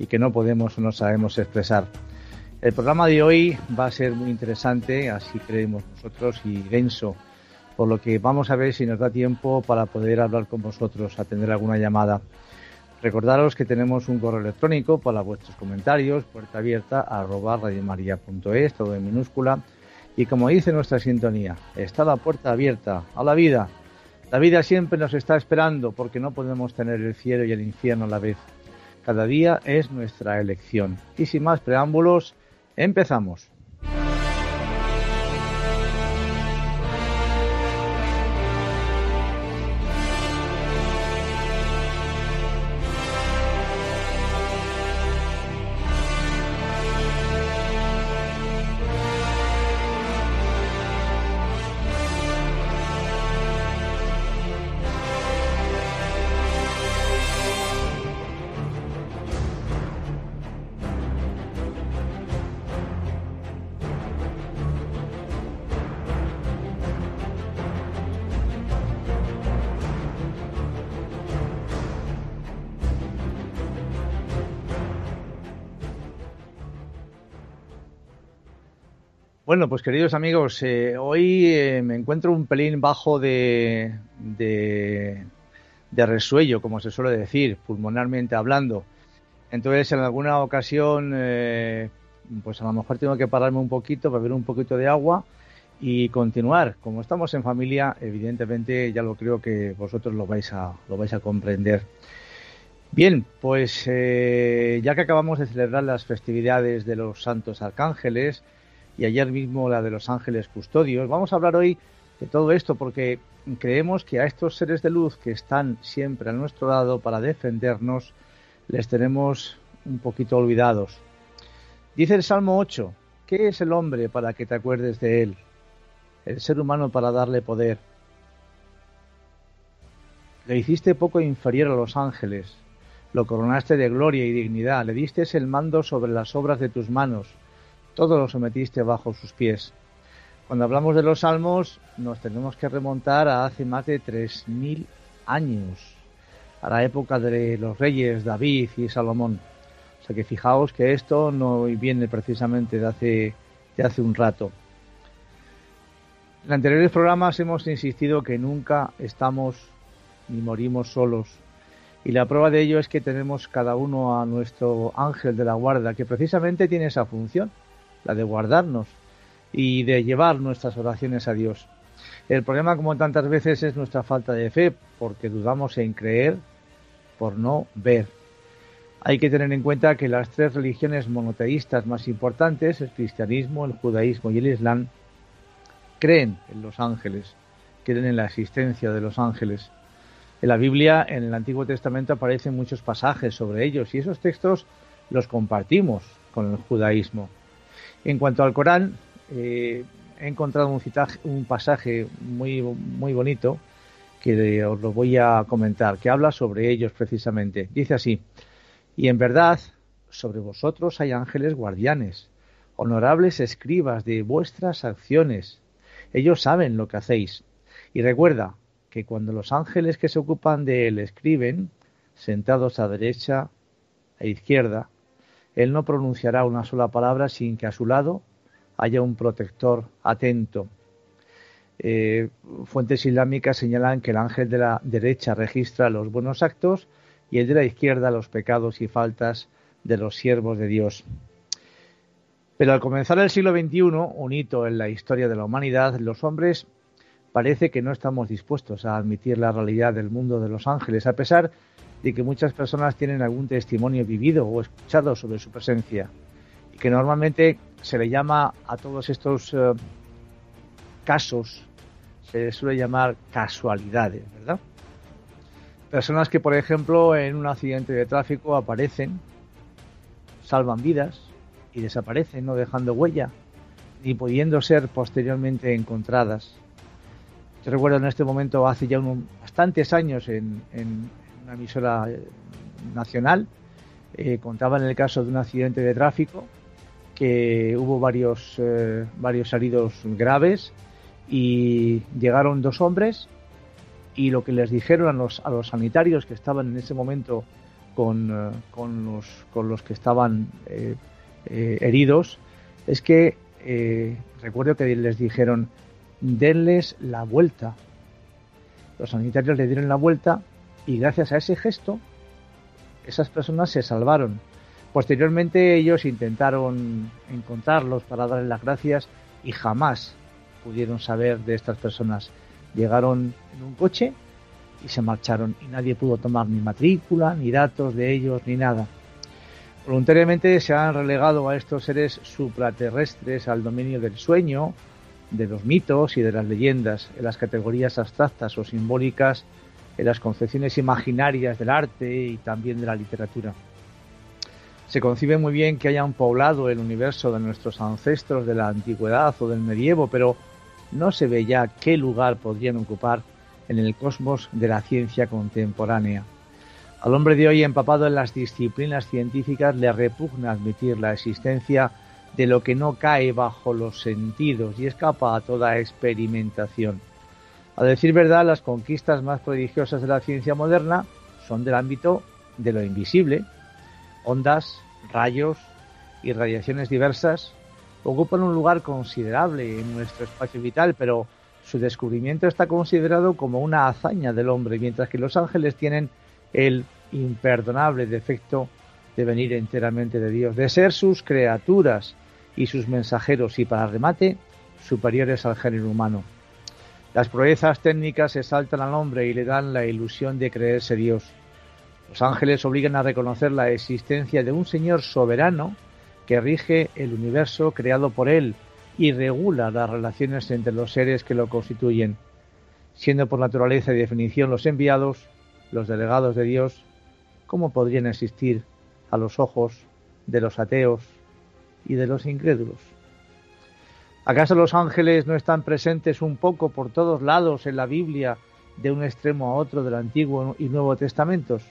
y que no podemos o no sabemos expresar. El programa de hoy va a ser muy interesante, así creemos nosotros, y denso, por lo que vamos a ver si nos da tiempo para poder hablar con vosotros, atender alguna llamada. Recordaros que tenemos un correo electrónico para vuestros comentarios, puerta abierta arroba radiomaria.es, todo en minúscula. Y como dice nuestra sintonía, está la puerta abierta a la vida. La vida siempre nos está esperando porque no podemos tener el cielo y el infierno a la vez. Cada día es nuestra elección. Y sin más preámbulos, empezamos. Bueno, pues queridos amigos, eh, hoy eh, me encuentro un pelín bajo de, de, resuello, como se suele decir, pulmonarmente hablando. Entonces, en alguna ocasión, eh, pues a lo mejor tengo que pararme un poquito, beber un poquito de agua y continuar. Como estamos en familia, evidentemente ya lo creo que vosotros lo vais a, lo vais a comprender. Bien, pues ya que acabamos de celebrar las festividades de los santos arcángeles, y ayer mismo la de los ángeles custodios. Vamos a hablar hoy de todo esto porque creemos que a estos seres de luz que están siempre a nuestro lado para defendernos, les tenemos un poquito olvidados. Dice el Salmo 8, ¿qué es el hombre para que te acuerdes de él? El ser humano para darle poder. Le hiciste poco inferior a los ángeles, lo coronaste de gloria y dignidad, le diste el mando sobre las obras de tus manos, todo lo sometiste bajo sus pies. Cuando hablamos de los salmos, nos tenemos que remontar a hace más de 3.000 años, a la época de los reyes David y Salomón. O sea que fijaos que esto no viene precisamente de hace, de hace un rato. En anteriores programas hemos insistido que nunca estamos ni morimos solos. Y la prueba de ello es que tenemos cada uno a nuestro ángel de la guarda, que precisamente tiene esa función, la de guardarnos y de llevar nuestras oraciones a Dios. El problema, como tantas veces, es nuestra falta de fe, porque dudamos en creer por no ver. Hay que tener en cuenta que las tres religiones monoteístas más importantes, el cristianismo, el judaísmo y el islam, creen en los ángeles, creen en la existencia de los ángeles. En la Biblia, en el Antiguo Testamento, aparecen muchos pasajes sobre ellos y esos textos los compartimos con el judaísmo. En cuanto al Corán, eh, he encontrado un, un pasaje muy, muy bonito que os lo voy a comentar, que habla sobre ellos precisamente. Dice así, y en verdad, sobre vosotros hay ángeles guardianes, honorables escribas de vuestras acciones. Ellos saben lo que hacéis. Y recuerda que cuando los ángeles que se ocupan de él escriben, sentados a derecha e izquierda, él no pronunciará una sola palabra sin que a su lado haya un protector atento. Eh, fuentes islámicas señalan que el ángel de la derecha registra los buenos actos y el de la izquierda los pecados y faltas de los siervos de Dios. Pero al comenzar el siglo XXI, un hito en la historia de la humanidad, los hombres parece que no estamos dispuestos a admitir la realidad del mundo de los ángeles, a pesar de que muchas personas tienen algún testimonio vivido o escuchado sobre su presencia, y que normalmente se le llama a todos estos eh, casos, se suele llamar casualidades, ¿verdad? Personas que, por ejemplo, en un accidente de tráfico aparecen, salvan vidas y desaparecen, no dejando huella, ni pudiendo ser posteriormente encontradas. Yo recuerdo en este momento, hace ya bastantes años, en, una emisora eh, nacional, eh, contaban el caso de un accidente de tráfico, que hubo varios, eh, varios heridos graves y llegaron dos hombres y lo que les dijeron a los, a los sanitarios que estaban en ese momento con, eh, con, los, con los que estaban heridos es que recuerdo que les dijeron denles la vuelta. Los sanitarios le dieron la vuelta y gracias a ese gesto esas personas se salvaron. Posteriormente ellos intentaron encontrarlos para darles las gracias y jamás pudieron saber de estas personas llegaron en un coche y se marcharon y nadie pudo tomar ni matrícula, ni datos de ellos, ni nada. Voluntariamente se han relegado a estos seres supraterrestres al dominio del sueño, de los mitos y de las leyendas, en las categorías abstractas o simbólicas, en las concepciones imaginarias del arte y también de la literatura. Se concibe muy bien que hayan poblado el universo de nuestros ancestros de la antigüedad o del medievo, pero no se ve ya qué lugar podrían ocupar en el cosmos de la ciencia contemporánea. Al hombre de hoy empapado en las disciplinas científicas le repugna admitir la existencia de lo que no cae bajo los sentidos y escapa a toda experimentación. A decir verdad, las conquistas más prodigiosas de la ciencia moderna son del ámbito de lo invisible. Ondas, rayos y radiaciones diversas ocupan un lugar considerable en nuestro espacio vital, pero su descubrimiento está considerado como una hazaña del hombre, mientras que los ángeles tienen el imperdonable defecto de venir enteramente de Dios, de ser sus criaturas y sus mensajeros y para remate superiores al género humano. Las proezas técnicas exaltan al hombre y le dan la ilusión de creerse Dios. Los ángeles obligan a reconocer la existencia de un Señor soberano que rige el universo creado por él y regula las relaciones entre los seres que lo constituyen, siendo por naturaleza y definición los enviados, los delegados de Dios, ¿cómo podrían existir a los ojos de los ateos y de los incrédulos? ¿Acaso los ángeles no están presentes un poco por todos lados en la Biblia de un extremo a otro del Antiguo y Nuevo Testamentos?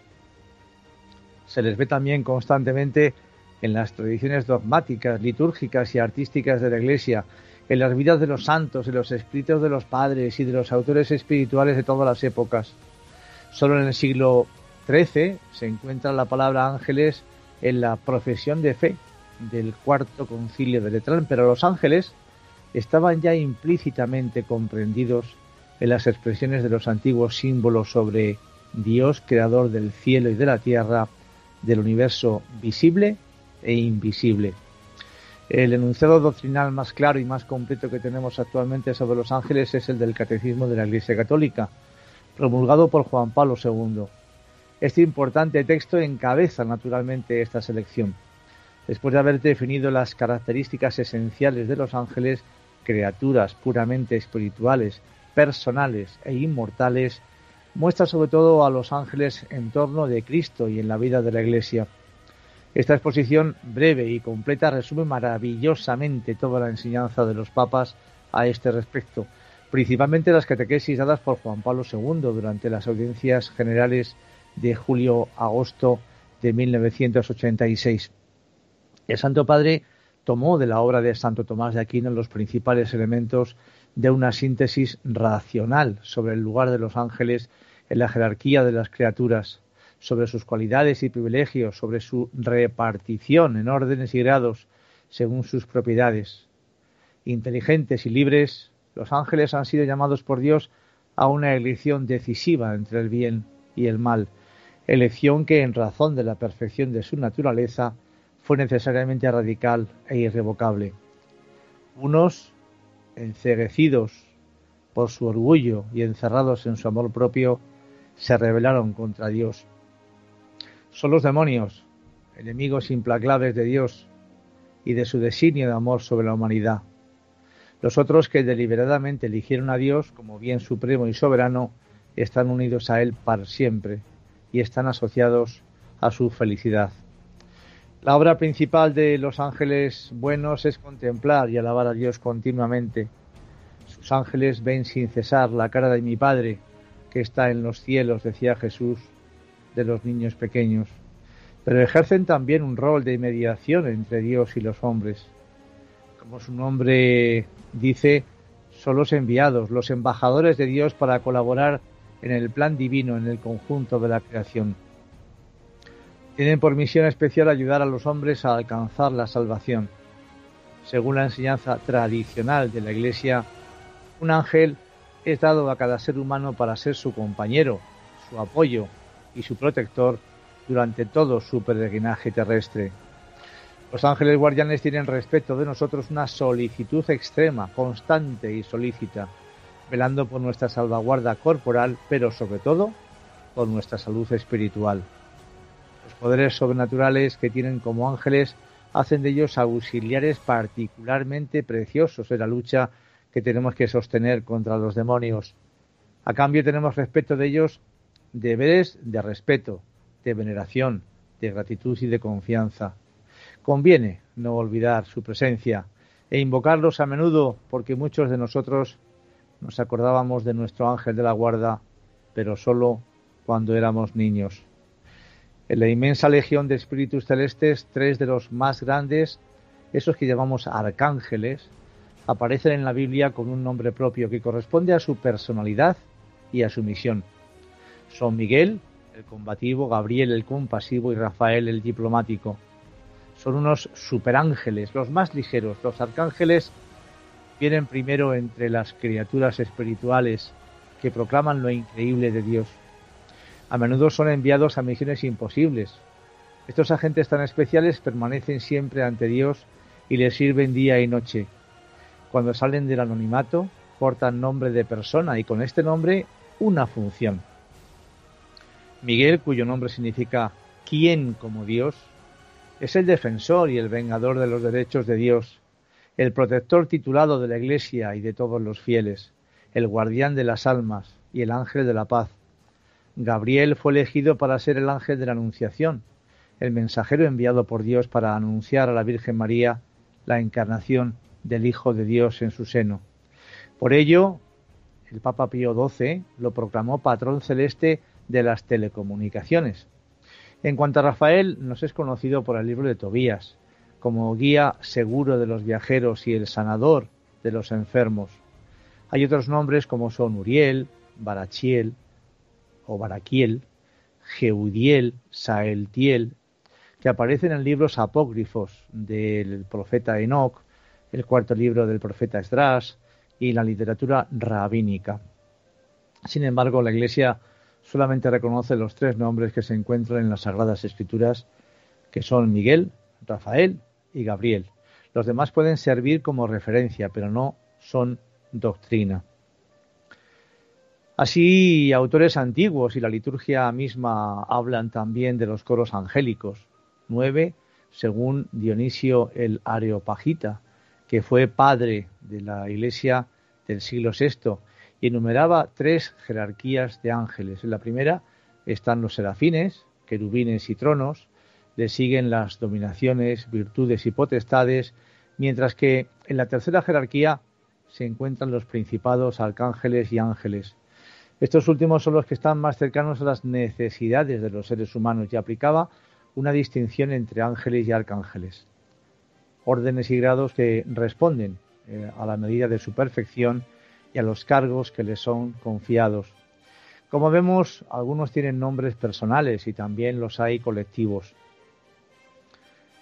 Se les ve también constantemente en las tradiciones dogmáticas, litúrgicas y artísticas de la Iglesia, en las vidas de los santos, en los escritos de los padres y de los autores espirituales de todas las épocas. Solo en el siglo XIII se encuentra la palabra ángeles en la profesión de fe del cuarto concilio de Letrán, pero los ángeles estaban ya implícitamente comprendidos en las expresiones de los antiguos símbolos sobre Dios creador del cielo y de la tierra, del universo visible e invisible. El enunciado doctrinal más claro y más completo que tenemos actualmente sobre los ángeles es el del Catecismo de la Iglesia Católica, promulgado por Juan Pablo II. Este importante texto encabeza naturalmente esta selección. Después de haber definido las características esenciales de los ángeles, criaturas puramente espirituales, personales e inmortales, muestra sobre todo a los ángeles en torno de Cristo y en la vida de la Iglesia. Esta exposición breve y completa resume maravillosamente toda la enseñanza de los papas a este respecto, principalmente las catequesis dadas por Juan Pablo II durante las audiencias generales de julio-agosto de 1986. El Santo Padre tomó de la obra de Santo Tomás de Aquino los principales elementos de una síntesis racional sobre el lugar de los ángeles en la jerarquía de las criaturas, sobre sus cualidades y privilegios, sobre su repartición en órdenes y grados según sus propiedades. Inteligentes y libres, los ángeles han sido llamados por Dios a una elección decisiva entre el bien y el mal, elección que en razón de la perfección de su naturaleza fue necesariamente radical e irrevocable. Unos, enceguecidos por su orgullo y encerrados en su amor propio, se rebelaron contra Dios. Son los demonios, enemigos implacables de Dios y de su designio de amor sobre la humanidad. Los otros que deliberadamente eligieron a Dios como bien supremo y soberano están unidos a Él para siempre y están asociados a su felicidad. La obra principal de los ángeles buenos es contemplar y alabar a Dios continuamente. Sus ángeles ven sin cesar la cara de mi Padre que está en los cielos, decía Jesús, de los niños pequeños. Pero ejercen también un rol de mediación entre Dios y los hombres. Como su nombre dice, son los enviados, los embajadores de Dios para colaborar en el plan divino en el conjunto de la creación. Tienen por misión especial ayudar a los hombres a alcanzar la salvación. Según la enseñanza tradicional de la Iglesia, un ángel es dado a cada ser humano para ser su compañero, su apoyo y su protector durante todo su peregrinaje terrestre. Los ángeles guardianes tienen respecto de nosotros una solicitud extrema, constante y solícita, velando por nuestra salvaguarda corporal, pero sobre todo por nuestra salud espiritual. Poderes sobrenaturales que tienen como ángeles hacen de ellos auxiliares particularmente preciosos en la lucha que tenemos que sostener contra los demonios. A cambio tenemos respeto de ellos deberes de respeto, de veneración, de gratitud y de confianza. Conviene no olvidar su presencia e invocarlos a menudo porque muchos de nosotros nos acordábamos de nuestro ángel de la guarda, pero solo cuando éramos niños. En la inmensa legión de espíritus celestes, tres de los más grandes, esos que llamamos arcángeles, aparecen en la Biblia con un nombre propio que corresponde a su personalidad y a su misión. Son Miguel, el combativo, Gabriel, el compasivo y Rafael, el diplomático. Son unos superángeles, los más ligeros. Los arcángeles vienen primero entre las criaturas espirituales que proclaman lo increíble de Dios. A menudo son enviados a misiones imposibles. Estos agentes tan especiales permanecen siempre ante Dios y le sirven día y noche cuando salen del anonimato, portan nombre de persona y con este nombre una función. Miguel, cuyo nombre significa ¿quién como Dios? Es el defensor y el vengador de los derechos de Dios, el protector titulado de la Iglesia y de todos los fieles, el guardián de las almas y el ángel de la paz. Gabriel fue elegido para ser el ángel de la Anunciación, el mensajero enviado por Dios para anunciar a la Virgen María la encarnación del Hijo de Dios en su seno. Por ello, el Papa Pío XII lo proclamó patrón celeste de las telecomunicaciones. En cuanto a Rafael, nos es conocido por el libro de Tobías, como guía seguro de los viajeros y el sanador de los enfermos. Hay otros nombres como son Uriel, Barachiel o Baraquiel, Jeudiel, Saeltiel, que aparecen en libros apócrifos del profeta Enoch el cuarto libro del profeta Esdras y la literatura rabínica. Sin embargo, la Iglesia solamente reconoce los tres nombres que se encuentran en las Sagradas Escrituras, que son Miguel, Rafael y Gabriel. Los demás pueden servir como referencia, pero no son doctrina. Así, autores antiguos y la liturgia misma hablan también de los coros angélicos, nueve según Dionisio el Areopagita, que fue padre de la Iglesia del siglo VI y enumeraba tres jerarquías de ángeles. En la primera están los serafines, querubines y tronos, le siguen las dominaciones, virtudes y potestades, mientras que en la tercera jerarquía se encuentran los principados, arcángeles y ángeles. Estos últimos son los que están más cercanos a las necesidades de los seres humanos y aplicaba una distinción entre ángeles y arcángeles. Órdenes y grados que responden eh, a la medida de su perfección y a los cargos que les son confiados. Como vemos, algunos tienen nombres personales y también los hay colectivos.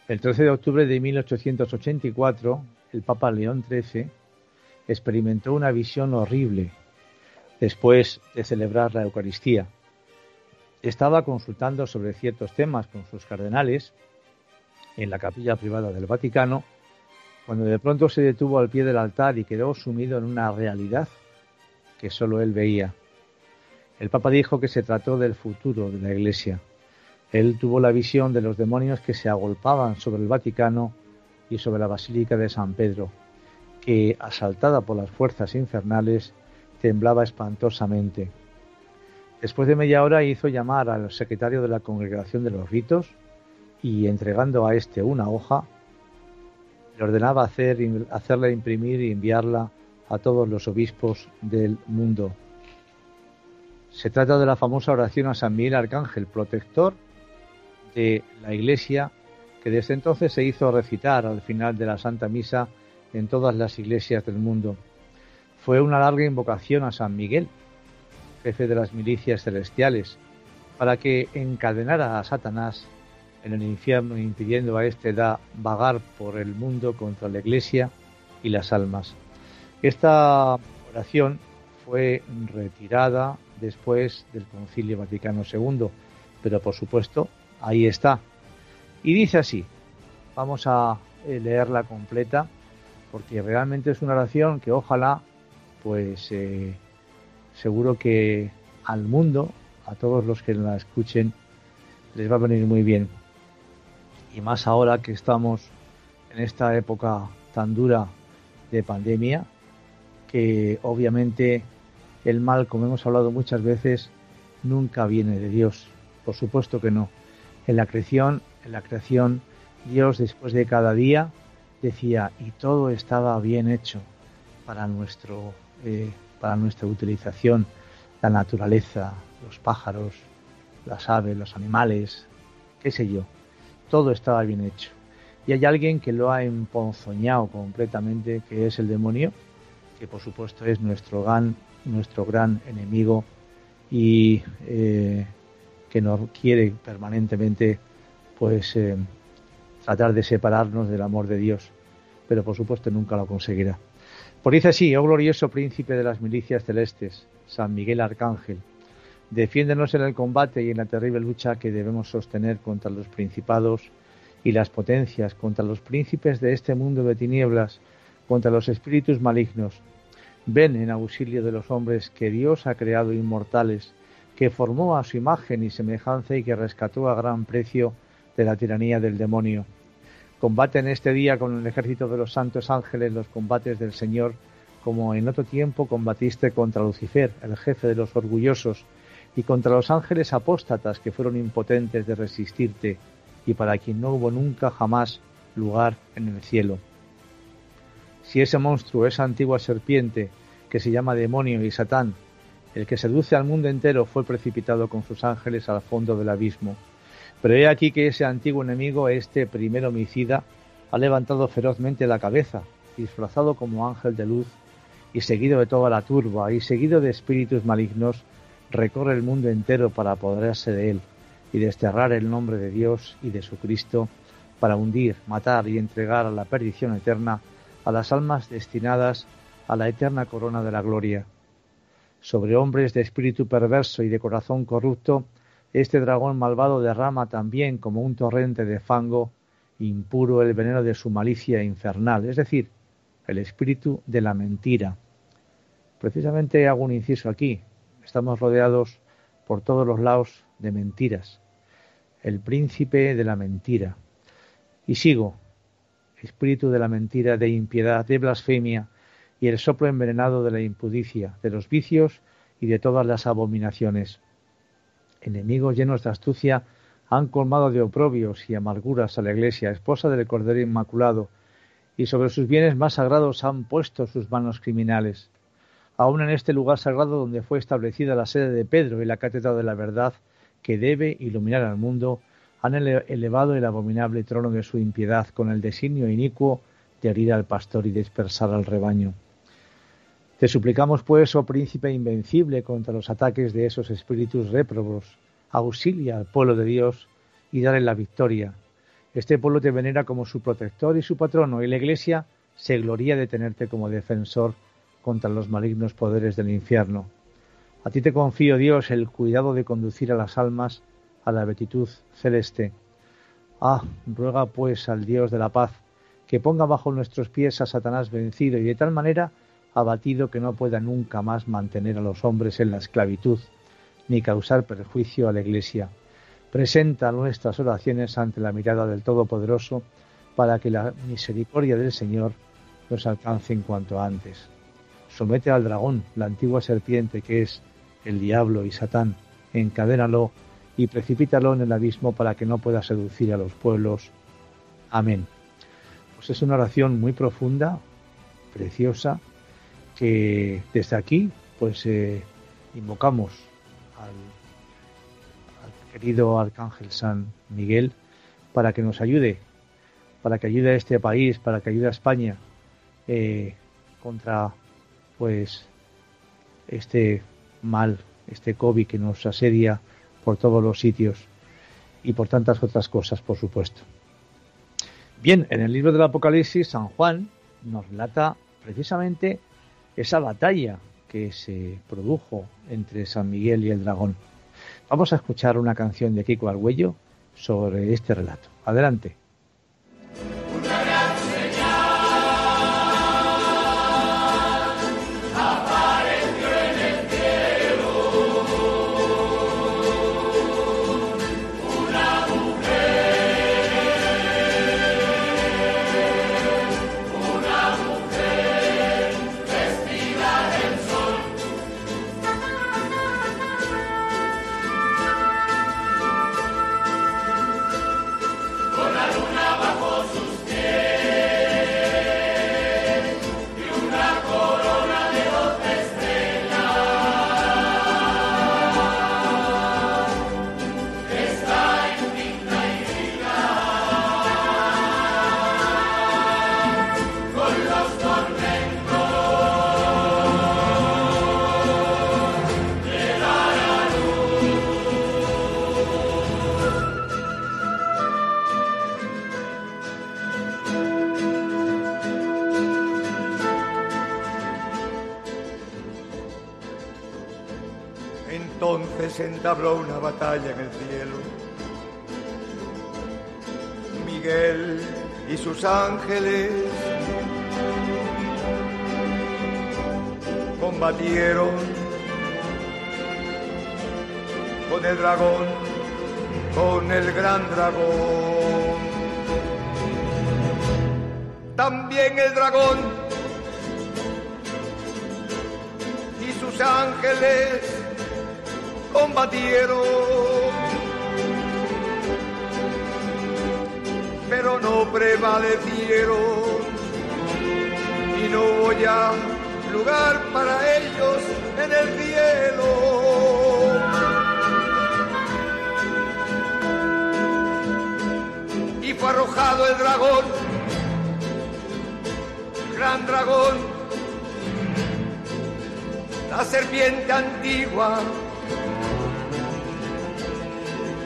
El 13 de octubre de 1884, el Papa León XIII experimentó una visión horrible después de celebrar la Eucaristía. Estaba consultando sobre ciertos temas con sus cardenales en la capilla privada del Vaticano, cuando de pronto se detuvo al pie del altar y quedó sumido en una realidad que solo él veía. El Papa dijo que se trató del futuro de la Iglesia. Él tuvo la visión de los demonios que se agolpaban sobre el Vaticano y sobre la Basílica de San Pedro, que, asaltada por las fuerzas infernales, temblaba espantosamente. Después de media hora hizo llamar al secretario de la Congregación de los Ritos y entregando a éste una hoja, le ordenaba hacer, hacerla imprimir y enviarla a todos los obispos del mundo. Se trata de la famosa oración a San Miguel Arcángel, protector de la Iglesia, que desde entonces se hizo recitar al final de la Santa Misa en todas las iglesias del mundo. Fue una larga invocación a San Miguel, jefe de las milicias celestiales, para que encadenara a Satanás en el infierno impidiendo a éste da vagar por el mundo contra la Iglesia y las almas. Esta oración fue retirada después del Concilio Vaticano II, pero por supuesto ahí está. Y dice así, vamos a eh, leerla completa, porque realmente es una oración que ojalá, pues eh, seguro que al mundo, a todos los que la escuchen, les va a venir muy bien. Y más ahora que estamos en esta época tan dura de pandemia, que obviamente el mal, como hemos hablado muchas veces, nunca viene de Dios. Por supuesto que no. En la creación, en la creación, Dios después de cada día decía y todo estaba bien hecho para nuestro eh, para nuestra utilización, la naturaleza, los pájaros, las aves, los animales, qué sé yo, todo estaba bien hecho. Y hay alguien que lo ha emponzoñado completamente, que es el demonio, que por supuesto es nuestro gran, nuestro gran enemigo y eh, que nos quiere permanentemente pues eh, tratar de separarnos del amor de Dios, pero por supuesto nunca lo conseguirá. Por dice así, oh glorioso príncipe de las milicias celestes, San Miguel Arcángel, defiéndenos en el combate y en la terrible lucha que debemos sostener contra los principados y las potencias, contra los príncipes de este mundo de tinieblas, contra los espíritus malignos. Ven en auxilio de los hombres que Dios ha creado inmortales, que formó a su imagen y semejanza y que rescató a gran precio de la tiranía del demonio. Combate en este día con el ejército de los santos ángeles los combates del Señor, como en otro tiempo combatiste contra Lucifer, el jefe de los orgullosos, y contra los ángeles apóstatas que fueron impotentes de resistirte, y para quien no hubo nunca jamás lugar en el cielo. Si ese monstruo, esa antigua serpiente, que se llama demonio y Satán, el que seduce al mundo entero, fue precipitado con sus ángeles al fondo del abismo, pero he aquí que ese antiguo enemigo, este primer homicida, ha levantado ferozmente la cabeza, disfrazado como ángel de luz, y seguido de toda la turba, y seguido de espíritus malignos, recorre el mundo entero para apoderarse de él, y desterrar el nombre de Dios y de su Cristo, para hundir, matar y entregar a la perdición eterna a las almas destinadas a la eterna corona de la gloria. Sobre hombres de espíritu perverso y de corazón corrupto, este dragón malvado derrama también como un torrente de fango impuro el veneno de su malicia infernal, es decir, el espíritu de la mentira. Precisamente hago un inciso aquí. Estamos rodeados por todos los lados de mentiras. El príncipe de la mentira. Y sigo. Espíritu de la mentira, de impiedad, de blasfemia y el soplo envenenado de la impudicia, de los vicios y de todas las abominaciones. Enemigos llenos de astucia han colmado de oprobios y amarguras a la Iglesia, esposa del Cordero Inmaculado, y sobre sus bienes más sagrados han puesto sus manos criminales. Aún en este lugar sagrado donde fue establecida la sede de Pedro y la cátedra de la verdad, que debe iluminar al mundo, han elevado el abominable trono de su impiedad con el designio inicuo de herir al pastor y dispersar al rebaño. Te suplicamos, pues, oh príncipe invencible, contra los ataques de esos espíritus réprobos, auxilia al pueblo de Dios y dale la victoria. Este pueblo te venera como su protector y su patrono, y la Iglesia se gloria de tenerte como defensor contra los malignos poderes del infierno. A ti te confío, Dios, el cuidado de conducir a las almas a la beatitud celeste. Ah, ruega pues al Dios de la paz que ponga bajo nuestros pies a Satanás vencido y de tal manera abatido que no pueda nunca más mantener a los hombres en la esclavitud ni causar perjuicio a la Iglesia. Presenta nuestras oraciones ante la mirada del Todopoderoso para que la misericordia del Señor nos alcance en cuanto antes. Somete al dragón, la antigua serpiente que es el diablo y Satán, encadénalo y precipítalo en el abismo para que no pueda seducir a los pueblos. Amén. Pues es una oración muy profunda, preciosa, que desde aquí pues eh, invocamos al, querido Arcángel San Miguel para que nos ayude, para que ayude a este país, para que ayude a España eh, contra pues este mal, este COVID que nos asedia por todos los sitios y por tantas otras cosas, por supuesto. Bien, en el libro del Apocalipsis, San Juan nos relata precisamente esa batalla que se produjo entre San Miguel y el dragón. Vamos a escuchar una canción de Kiko Arguello sobre este relato. Adelante. Entabló una batalla en el cielo. Miguel y sus ángeles combatieron con el dragón, con el gran dragón. También el dragón y sus ángeles combatieron, pero no prevalecieron y no voy a lugar para ellos en el cielo. Y fue arrojado el dragón, gran dragón, la serpiente antigua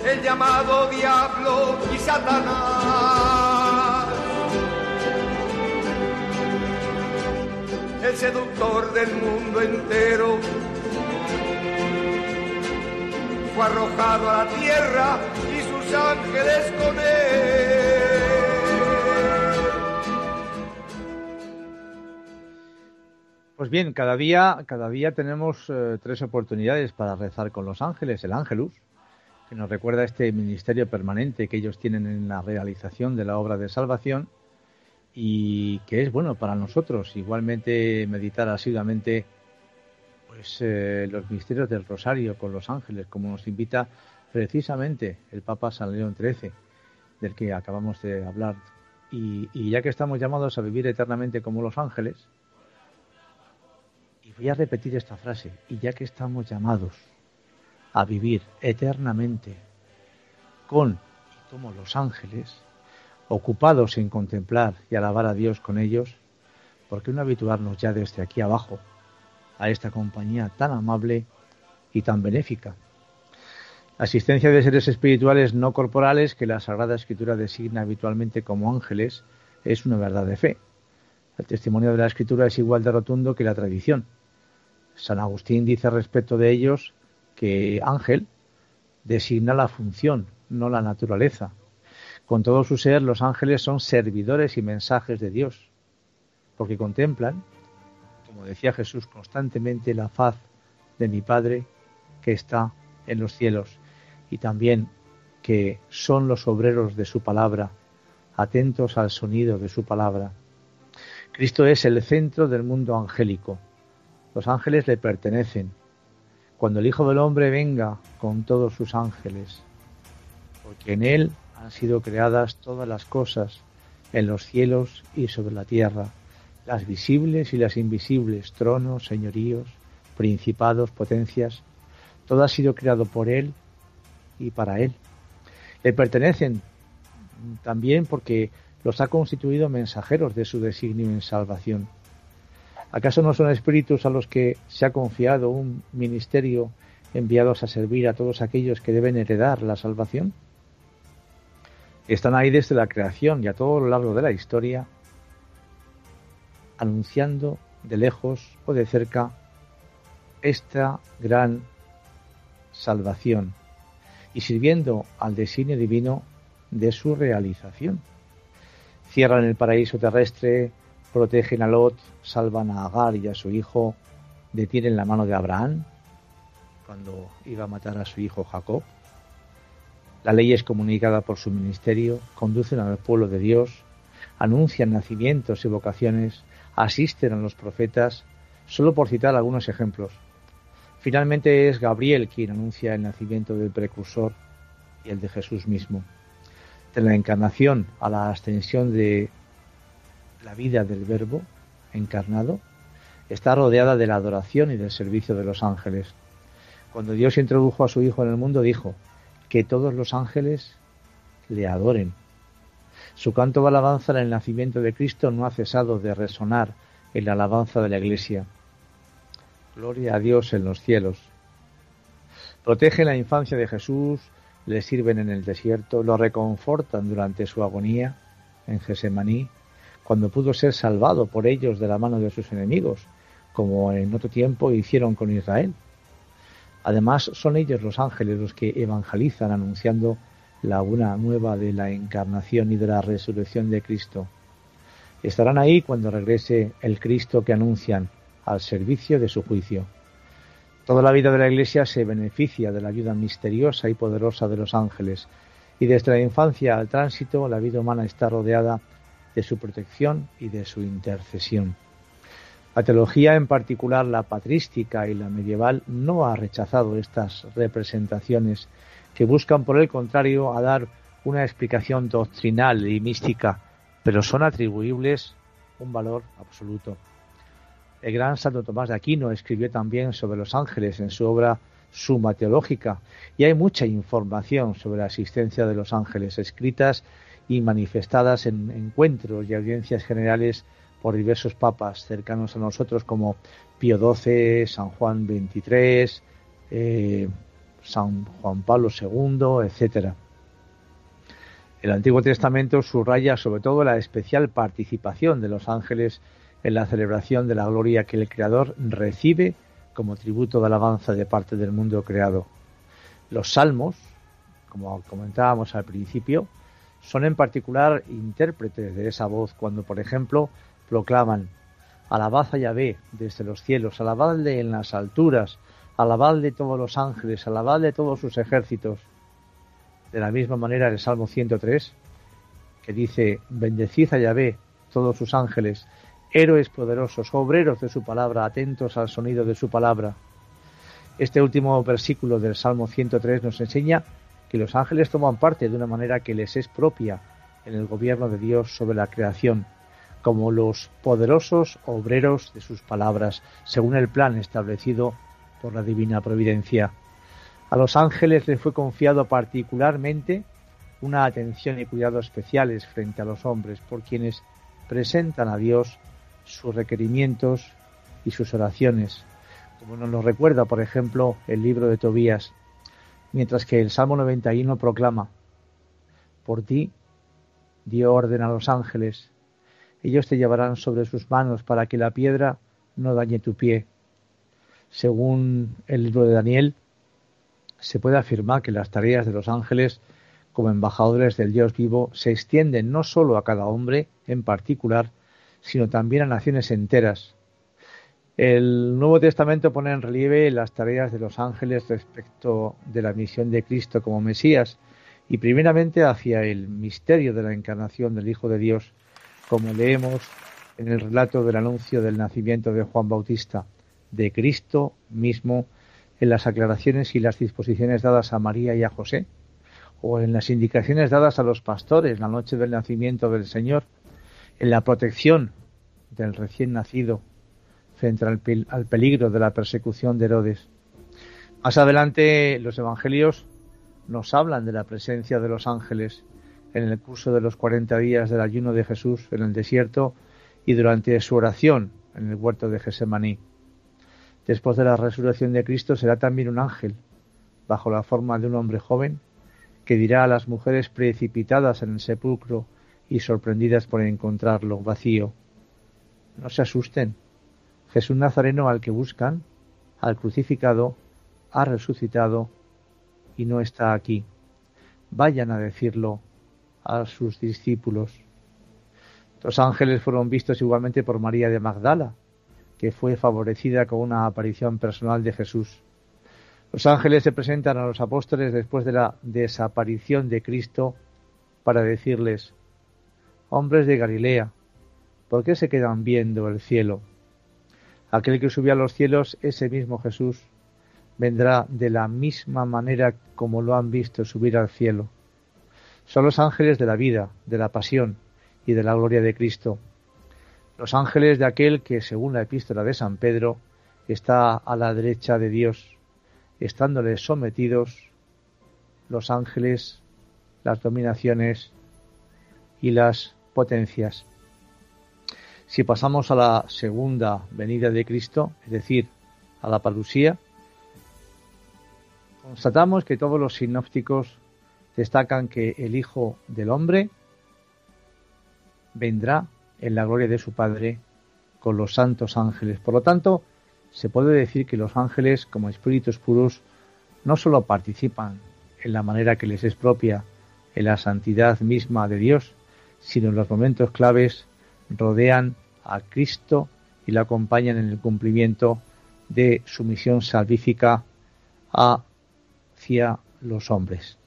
el llamado diablo y Satanás. el seductor del mundo entero. Fue arrojado a la tierra y sus ángeles con él. Pues bien, cada día, cada día tenemos eh, tres oportunidades para rezar con los ángeles. El Ángelus, que nos recuerda este ministerio permanente que ellos tienen en la realización de la obra de salvación y que es bueno para nosotros. Igualmente meditar asiduamente pues, eh, los misterios del Rosario con los ángeles, como nos invita precisamente el Papa San León XIII, del que acabamos de hablar. y ya que estamos llamados a vivir eternamente como los ángeles, voy a repetir esta frase, y ya que estamos llamados a vivir eternamente con y como los ángeles, ocupados en contemplar y alabar a Dios con ellos, ¿por qué no habituarnos ya desde aquí abajo a esta compañía tan amable y tan benéfica? La asistencia de seres espirituales no corporales que la Sagrada Escritura designa habitualmente como ángeles es una verdad de fe. El testimonio de la Escritura es igual de rotundo que la tradición San Agustín dice respecto de ellos que ángel designa la función, no la naturaleza. Con todo su ser, los ángeles son servidores y mensajes de Dios, porque contemplan, como decía Jesús constantemente, la faz de mi Padre que está en los cielos, y también que son los obreros de su palabra, atentos al sonido de su palabra. Cristo es el centro del mundo angélico, los ángeles le pertenecen. Cuando el Hijo del Hombre venga con todos sus ángeles, porque en Él han sido creadas todas las cosas, en los cielos y sobre la tierra, las visibles y las invisibles, tronos, señoríos, principados, potencias, todo ha sido creado por Él y para Él. Le pertenecen también porque los ha constituido mensajeros de su designio en salvación. ¿Acaso no son espíritus a los que se ha confiado un ministerio enviados a servir a todos aquellos que deben heredar la salvación? Están ahí desde la creación y a todo lo largo de la historia, anunciando de lejos o de cerca esta gran salvación y sirviendo al designio divino de su realización. Cierran el paraíso terrestre protegen a Lot, salvan a Agar y a su hijo, detienen la mano de Abraham cuando iba a matar a su hijo Jacob. La ley es comunicada por su ministerio, conducen al pueblo de Dios, anuncian nacimientos y vocaciones, asisten a los profetas, solo por citar algunos ejemplos. Finalmente es Gabriel quien anuncia el nacimiento del precursor y el de Jesús mismo. De la encarnación a la ascensión de la vida del Verbo encarnado, está rodeada de la adoración y del servicio de los ángeles. Cuando Dios introdujo a su Hijo en el mundo, dijo que todos los ángeles le adoren. Su canto de alabanza en el nacimiento de Cristo no ha cesado de resonar en la alabanza de la Iglesia. Gloria a Dios en los cielos. Protegen la infancia de Jesús, le sirven en el desierto, lo reconfortan durante su agonía en Gesemaní, cuando pudo ser salvado por ellos de la mano de sus enemigos, como en otro tiempo hicieron con Israel. Además, son ellos los ángeles los que evangelizan anunciando la buena nueva de la encarnación y de la resurrección de Cristo. Estarán ahí cuando regrese el Cristo que anuncian al servicio de su juicio. Toda la vida de la Iglesia se beneficia de la ayuda misteriosa y poderosa de los ángeles, y desde la infancia al tránsito la vida humana está rodeada de su protección y de su intercesión. La teología, en particular la patrística y la medieval, no ha rechazado estas representaciones que buscan, por el contrario, a dar una explicación doctrinal y mística, pero son atribuibles un valor absoluto. El gran Santo Tomás de Aquino escribió también sobre los ángeles en su obra Suma Teológica, y hay mucha información sobre la existencia de los ángeles escritas y manifestadas en encuentros y audiencias generales por diversos papas cercanos a nosotros como Pío XII, San Juan XXIII, eh, San Juan Pablo II, etcétera. El Antiguo Testamento subraya sobre todo la especial participación de los ángeles en la celebración de la gloria que el Creador recibe como tributo de alabanza de parte del mundo creado. Los salmos, como comentábamos al principio, son en particular intérpretes de esa voz cuando, por ejemplo, proclaman Alabad a Yahvé desde los cielos, alabadle en las alturas, alabadle todos los ángeles, alabadle todos sus ejércitos. De la misma manera el Salmo 103, que dice, bendecid a Yahvé todos sus ángeles, héroes poderosos, obreros de su palabra, atentos al sonido de su palabra. Este último versículo del Salmo 103 nos enseña que los ángeles toman parte de una manera que les es propia en el gobierno de Dios sobre la creación, como los poderosos obreros de sus palabras, según el plan establecido por la divina providencia. A los ángeles les fue confiado particularmente una atención y cuidado especiales frente a los hombres, por quienes presentan a Dios sus requerimientos y sus oraciones, como nos lo recuerda, por ejemplo, el libro de Tobías, mientras que el Salmo 91 proclama, por ti dio orden a los ángeles, ellos te llevarán sobre sus manos para que la piedra no dañe tu pie. Según el libro de Daniel, se puede afirmar que las tareas de los ángeles como embajadores del Dios vivo se extienden no sólo a cada hombre en particular, sino también a naciones enteras, el Nuevo Testamento pone en relieve las tareas de los ángeles respecto de la misión de Cristo como Mesías y primeramente hacia el misterio de la encarnación del Hijo de Dios, como leemos en el relato del anuncio del nacimiento de Juan Bautista, de Cristo mismo, en las aclaraciones y las disposiciones dadas a María y a José, o en las indicaciones dadas a los pastores la noche del nacimiento del Señor, en la protección del recién nacido frente al, peligro de la persecución de Herodes. Más adelante los evangelios nos hablan de la presencia de los ángeles en el curso de los 40 días del ayuno de Jesús en el desierto y durante su oración en el huerto de Gesemaní. Después de la resurrección de Cristo será también un ángel, bajo la forma de un hombre joven, que dirá a las mujeres precipitadas en el sepulcro y sorprendidas por encontrarlo vacío, no se asusten, Jesús Nazareno al que buscan, al crucificado, ha resucitado y no está aquí. Vayan a decirlo a sus discípulos. Los ángeles fueron vistos igualmente por María de Magdala, que fue favorecida con una aparición personal de Jesús. Los ángeles se presentan a los apóstoles después de la desaparición de Cristo para decirles, hombres de Galilea, ¿por qué se quedan viendo el cielo? Aquel que subió a los cielos, ese mismo Jesús, vendrá de la misma manera como lo han visto subir al cielo. Son los ángeles de la vida, de la pasión y de la gloria de Cristo. Los ángeles de aquel que, según la epístola de San Pedro, está a la derecha de Dios, estándoles sometidos los ángeles, las dominaciones y las potencias. Si pasamos a la segunda venida de Cristo, es decir, a la parusía, constatamos que todos los sinópticos destacan que el Hijo del Hombre vendrá en la gloria de su Padre con los santos ángeles. Por lo tanto, se puede decir que los ángeles, como espíritus puros, no sólo participan en la manera que les es propia en la santidad misma de Dios, sino en los momentos claves rodean a Cristo y le acompañan en el cumplimiento de su misión salvífica hacia los hombres.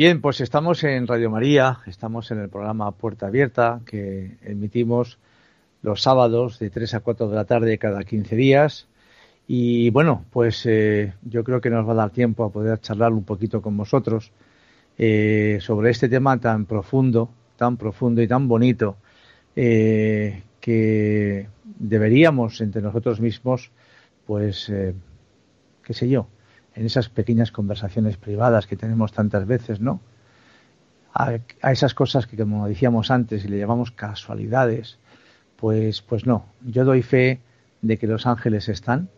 Bien, pues estamos en Radio María, estamos en el programa Puerta Abierta que emitimos los sábados de 3 a 4 de la tarde cada 15 días. Y bueno, pues eh, yo creo que nos va a dar tiempo a poder charlar un poquito con vosotros eh, sobre este tema tan profundo, tan profundo y tan bonito eh, que deberíamos entre nosotros mismos, pues, qué sé yo, en esas pequeñas conversaciones privadas que tenemos tantas veces, ¿no? A, esas cosas que, como decíamos antes, y le llamamos casualidades, pues, pues no. Yo doy fe de que los ángeles están,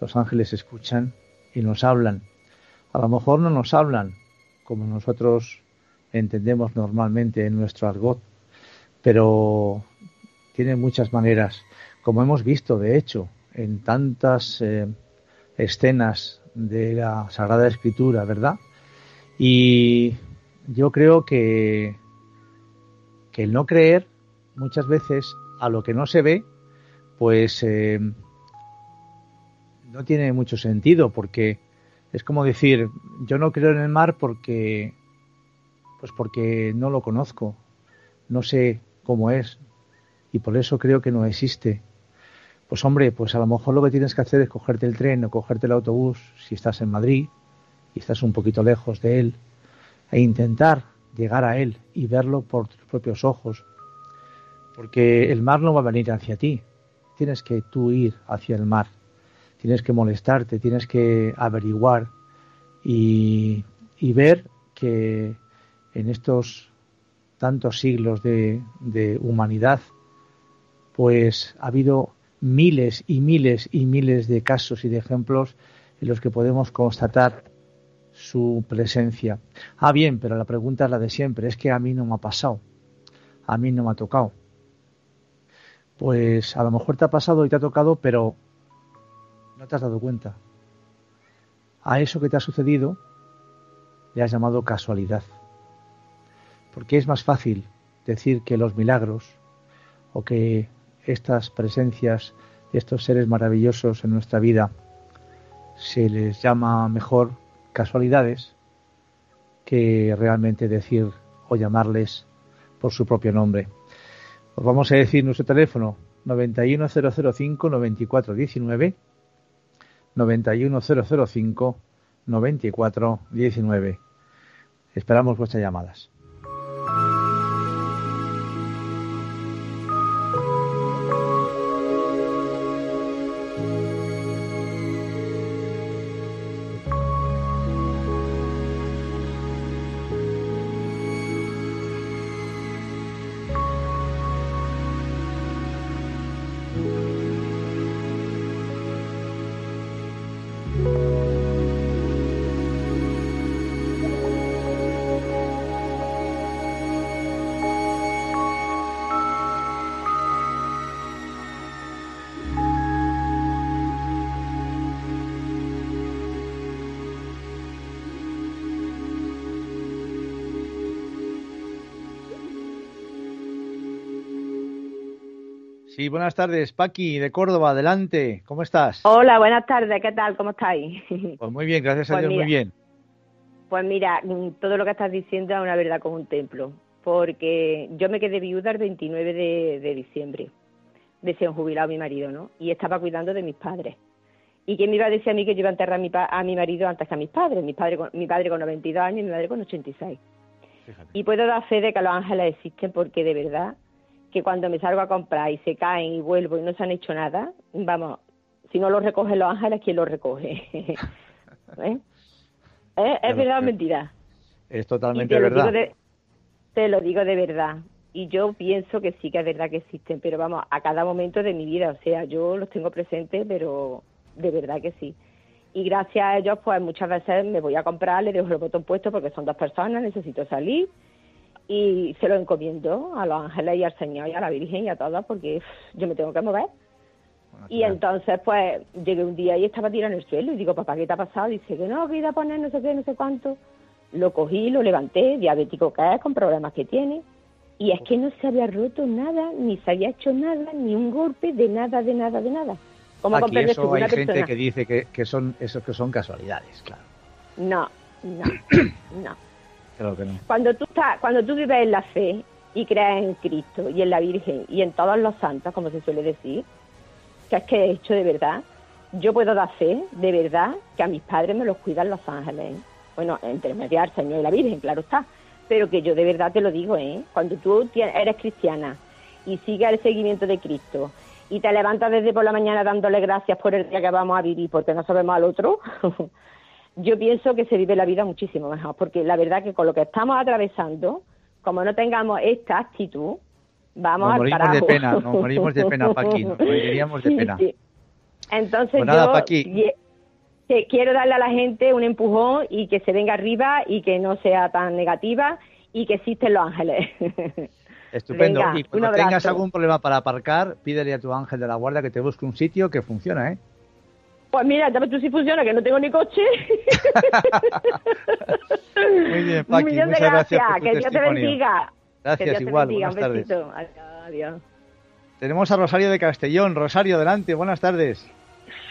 los ángeles escuchan y nos hablan. A lo mejor no nos hablan como nosotros entendemos normalmente en nuestro argot, pero tienen muchas maneras, como hemos visto, de hecho, en tantas eh, escenas de la Sagrada Escritura, ¿verdad? Y yo creo que, que el no creer muchas veces a lo que no se ve, pues eh, no tiene mucho sentido, porque es como decir, yo no creo en el mar porque, pues porque no lo conozco, no sé cómo es, y por eso creo que no existe. Pues hombre, pues a lo mejor lo que tienes que hacer es cogerte el tren o cogerte el autobús si estás en Madrid y estás un poquito lejos de él e intentar llegar a él y verlo por tus propios ojos. Porque el mar no va a venir hacia ti, tienes que tú ir hacia el mar, tienes que molestarte, tienes que averiguar y, ver que en estos tantos siglos de, de humanidad, pues ha habido miles y miles y miles de casos y de ejemplos en los que podemos constatar su presencia. Ah, bien, pero la pregunta es la de siempre, es que a mí no me ha pasado, a mí no me ha tocado. Pues a lo mejor te ha pasado y te ha tocado, pero no te has dado cuenta. A eso que te ha sucedido le has llamado casualidad. Porque es más fácil decir que los milagros o que estas presencias estos seres maravillosos en nuestra vida se les llama mejor casualidades que realmente decir o llamarles por su propio nombre. Os vamos a decir nuestro teléfono 91005 9419 91005 9419. Esperamos vuestras llamadas. Buenas tardes, Paqui, de Córdoba, adelante, ¿cómo estás? Hola, buenas tardes, ¿qué tal? ¿Cómo estáis? Pues muy bien, gracias a pues Dios, muy bien. Pues mira, todo lo que estás diciendo es una verdad como un templo, porque yo me quedé viuda el 29 de, de diciembre, un jubilado mi marido, ¿no? Y estaba cuidando de mis padres. ¿Y quién me iba a decir a mí que yo iba a enterrar a mi, a mi marido antes que a mis padres? Mi padre, con, mi padre con 92 años y mi madre con 86. Y puedo dar fe de que los ángeles existen porque de verdad que cuando me salgo a comprar y se caen y vuelvo y no se han hecho nada, vamos, si no los recogen los ángeles, ¿quién los recoge? ¿Eh? ¿Eh? ¿Es verdad o mentira? Es totalmente verdad. te lo digo de verdad. Y yo pienso que sí que es verdad que existen, pero vamos, a cada momento de mi vida, o sea, yo los tengo presentes, pero de verdad que sí. Y gracias a ellos, pues muchas veces me voy a comprar, le dejo el botón puesto porque son dos personas, necesito salir y se lo encomiendo a los ángeles y al Señor y a la Virgen y a todos porque yo me tengo que mover. y entonces, pues, llegué un día y estaba tirado en el suelo y digo, papá, ¿qué te ha pasado? Dice que no, que iba a poner no sé qué, no sé cuánto. Lo cogí, lo levanté, diabético que es, con problemas que tiene. Y es que no se había roto nada, ni se había hecho nada, ni un golpe de nada, de nada, de nada. ¿Cómo Aquí eso hay gente que dice que, que son esos que son casualidades, claro. No, no, no. Cuando tú estás, cuando tú vives en la fe y crees en Cristo y en la Virgen y en todos los santos, como se suele decir, que es que he hecho de verdad, yo puedo dar fe de verdad que a mis padres me los cuidan los ángeles. Bueno, entre el Señor y la Virgen, claro está. Pero que yo de verdad te lo digo, ¿eh? Cuando tú eres cristiana y sigues el seguimiento de Cristo y te levantas desde por la mañana dándole gracias por el día que vamos a vivir porque no sabemos al otro, yo pienso que se vive la vida muchísimo mejor, porque la verdad que con lo que estamos atravesando, como no tengamos esta actitud, vamos nos morimos de pena, nos morimos de pena, Paqui, nos moriríamos de pena. Entonces pues yo que quiero darle a la gente un empujón y que se venga arriba y que no sea tan negativa y que existen los ángeles. Estupendo. y cuando tengas algún problema para aparcar, pídele a tu ángel de la guardia que te busque un sitio que funciona, ¿eh? Pues mira, ya tú sí funciona, que no tengo ni coche. Muy bien, Paqui, muchas gracias. por tu que Dios te bendiga. Gracias, igual. Buenas tardes. Adiós. Tenemos a Rosario de Castellón. Rosario, adelante, buenas tardes.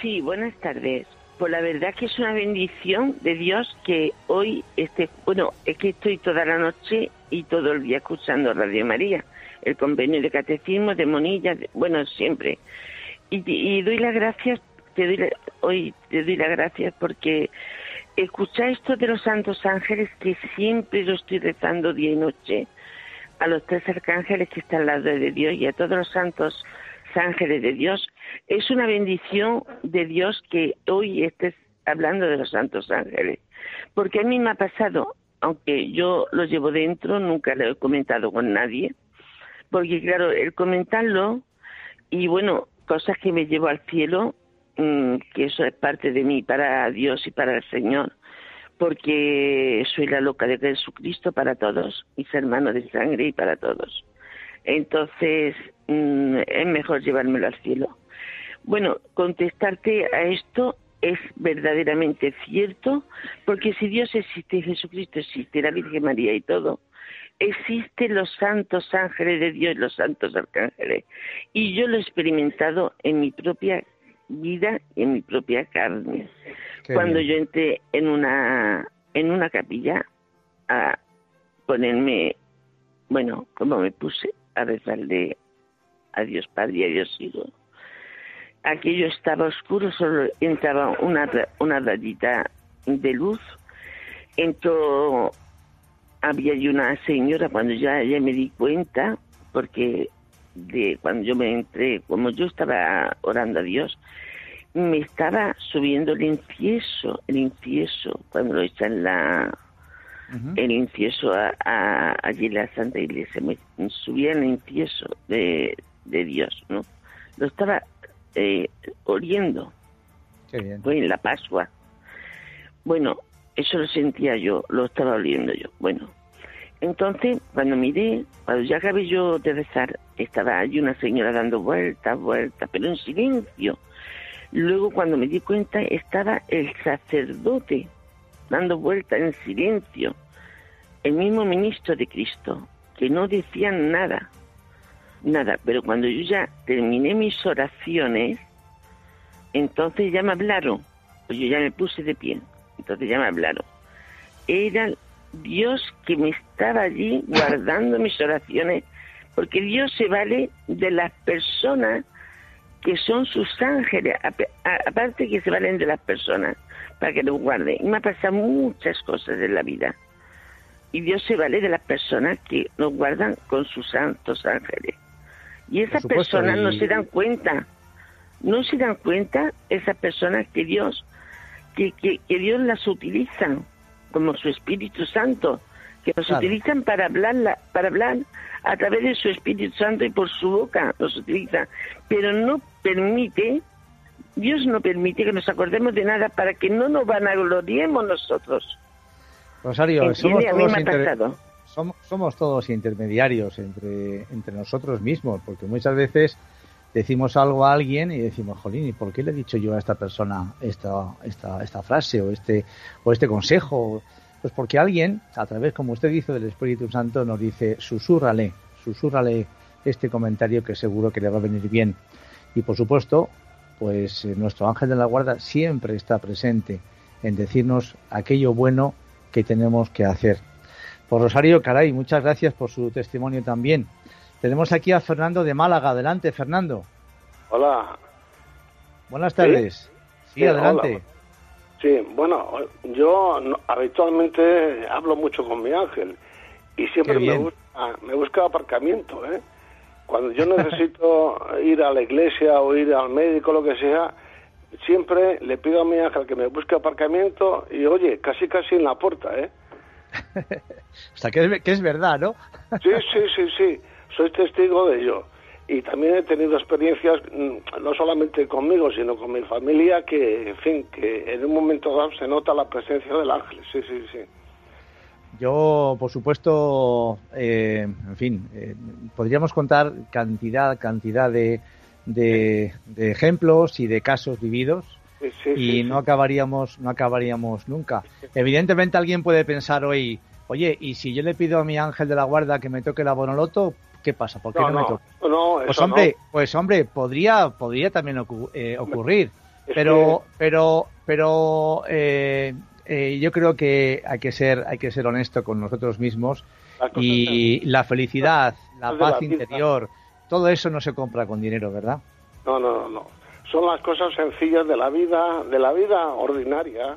Sí, buenas tardes. Pues la verdad que es una bendición de Dios que hoy, este, bueno, es que estoy toda la noche y todo el día escuchando Radio María, el convenio de catecismo, de Monilla, bueno, siempre. Y, doy las gracias, te doy hoy te doy las gracias porque escuchar esto de los santos ángeles que siempre lo estoy rezando día y noche, a los tres arcángeles que están al lado de Dios y a todos los santos ángeles de Dios. Es una bendición de Dios que hoy estés hablando de los santos ángeles, porque a mí me ha pasado, aunque yo lo llevo dentro, nunca lo he comentado con nadie, porque claro, el comentarlo y bueno, cosas que me llevo al cielo, que eso es parte de mí para Dios y para el Señor, porque soy la loca de Jesucristo para todos, mis hermanos de sangre y para todos. Entonces, mm, es mejor llevármelo al cielo. Bueno, contestarte a esto es verdaderamente cierto, porque si Dios existe, Jesucristo existe, la Virgen María y todo, existen los santos ángeles de Dios, los santos arcángeles. Y yo lo he experimentado en mi propia vida y en mi propia carne. Cuando yo entré en una, en una capilla a ponerme, bueno, como me puse, a rezarle a Dios Padre y a Dios Hijo. Aquello estaba oscuro, solo entraba una, una rayita de luz. Entró, había allí una señora, cuando ya, ya me di cuenta, porque de cuando yo me entré, como yo estaba orando a Dios, me estaba subiendo el incienso, el incienso, cuando lo echan la, el incienso a, allí en la Santa Iglesia, me subía el incienso de, Dios, ¿no? Lo estaba eh, oliendo. Fue en la Pascua. Bueno, eso lo sentía yo, lo estaba oliendo yo. Bueno, entonces, cuando miré, cuando ya acabé yo de rezar, estaba allí una señora dando vueltas, vueltas, pero en silencio. Luego, cuando me di cuenta, estaba el sacerdote dando vuelta en silencio, el mismo ministro de Cristo, que no decían nada, nada, pero cuando yo ya terminé mis oraciones, entonces ya me hablaron, pues yo ya me puse de pie, entonces ya me hablaron. Era Dios que me estaba allí guardando mis oraciones, porque Dios se vale de las personas que son sus ángeles, aparte que se valen de las personas para que los guarde. Y me pasado muchas cosas en la vida. Y Dios se vale de las personas que nos guardan con sus santos ángeles. Y esas personas no se dan cuenta, no se dan cuenta esas personas que Dios, que, que, Dios las utiliza como su Espíritu Santo, que nos utilizan para hablar, para hablar a través de su Espíritu Santo y por su boca nos utiliza, pero no permite Dios no permite que nos acordemos de nada para que no nos vanagloriemos nosotros. Rosario, somos todos, somos, todos, intermediarios entre, entre nosotros mismos, porque muchas veces decimos algo a alguien y decimos, jolín, ¿y por qué le he dicho yo a esta persona esta, esta, esta frase o este, o este consejo? Pues porque alguien, a través, como usted dice, del Espíritu Santo, nos dice, susúrrale, susúrrale este comentario que seguro que le va a venir bien. Y por supuesto, pues eh, nuestro ángel de la guarda siempre está presente en decirnos aquello bueno que tenemos que hacer. Por Rosario, caray, muchas gracias por su testimonio también. Tenemos aquí a Fernando de Málaga. Adelante, Fernando. Hola. Buenas tardes. Sí, adelante. Sí, bueno, yo habitualmente hablo mucho con mi ángel y siempre me busca, me busca aparcamiento, ¿eh? Cuando yo necesito ir a la iglesia o ir al médico, lo que sea, siempre le pido a mi ángel que me busque aparcamiento y oye, casi casi en la puerta, ¿eh? o sea, que es, que es verdad, ¿no? sí, sí, sí, sí, soy testigo de ello. Y también he tenido experiencias, mm, no solamente conmigo, sino con mi familia, que, en fin, que en un momento dado se nota la presencia del ángel, sí, sí, sí. Yo, por supuesto, eh, en fin, eh, podríamos contar cantidad, cantidad de, de, ejemplos y de casos vividos y no acabaríamos, no acabaríamos nunca. Evidentemente, alguien puede pensar hoy, oye, y si yo le pido a mi ángel de la guarda que me toque la bonoloto, ¿qué pasa? ¿Por qué no, me toca? pues hombre, pues hombre, podría, podría también eh, ocurrir, pero, pero, pero eh, yo creo que hay que ser hay que ser honesto con nosotros mismos y la felicidad, la paz interior, todo eso no se compra con dinero, ¿verdad? No, no, no. Son las cosas sencillas de la vida, de la vida ordinaria.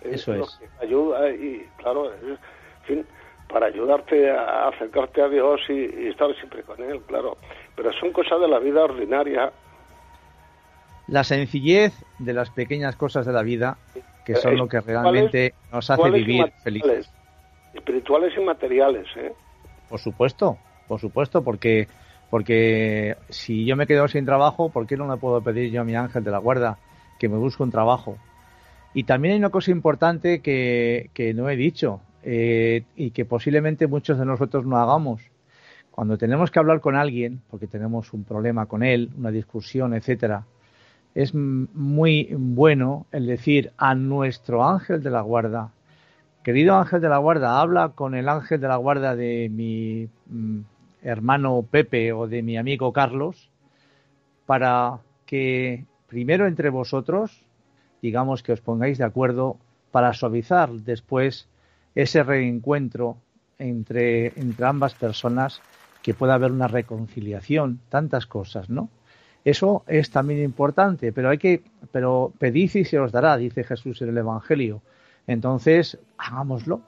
Eso es. ayuda y, claro, en fin, para ayudarte a acercarte a Dios y, estar siempre con Él, claro. Pero son cosas de la vida ordinaria. La sencillez de las pequeñas cosas de la vida que son lo que realmente nos hace vivir felices. Espirituales y materiales, ¿eh? Por supuesto, por supuesto, porque porque si yo me quedo sin trabajo, ¿por qué no le puedo pedir yo a mi ángel de la guarda que me busque un trabajo? Y también hay una cosa importante que, que no he dicho eh, y que posiblemente muchos de nosotros no hagamos. Cuando tenemos que hablar con alguien, porque tenemos un problema con él, una discusión, etcétera, es muy bueno el decir a nuestro ángel de la guarda, querido ángel de la guarda, habla con el ángel de la guarda de mi mm, hermano Pepe o de mi amigo Carlos, para que primero entre vosotros, digamos que os pongáis de acuerdo para suavizar después ese reencuentro entre, entre ambas personas, que pueda haber una reconciliación, tantas cosas, ¿no? Eso es también importante, pero hay que, pero pedid y se os dará, dice Jesús en el Evangelio. Entonces, hagámoslo,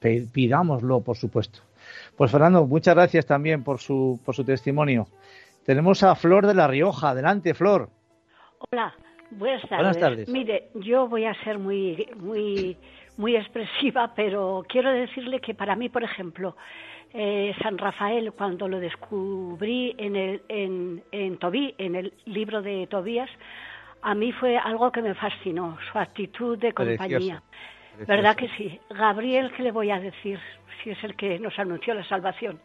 pidámoslo, por supuesto. Pues Fernando, muchas gracias también por su, por su testimonio. Tenemos a Flor de la Rioja. Adelante, Flor. Hola, buenas tardes. Buenas tardes. Mire, yo voy a ser muy, muy, muy expresiva, pero quiero decirle que para mí, por ejemplo, eh, San Rafael cuando lo descubrí en, el, en, en, Tobí, en el libro de Tobías, a mí fue algo que me fascinó, su actitud de compañía. ¿Verdad que sí? Gabriel, ¿qué le voy a decir? Si es el que nos anunció la salvación.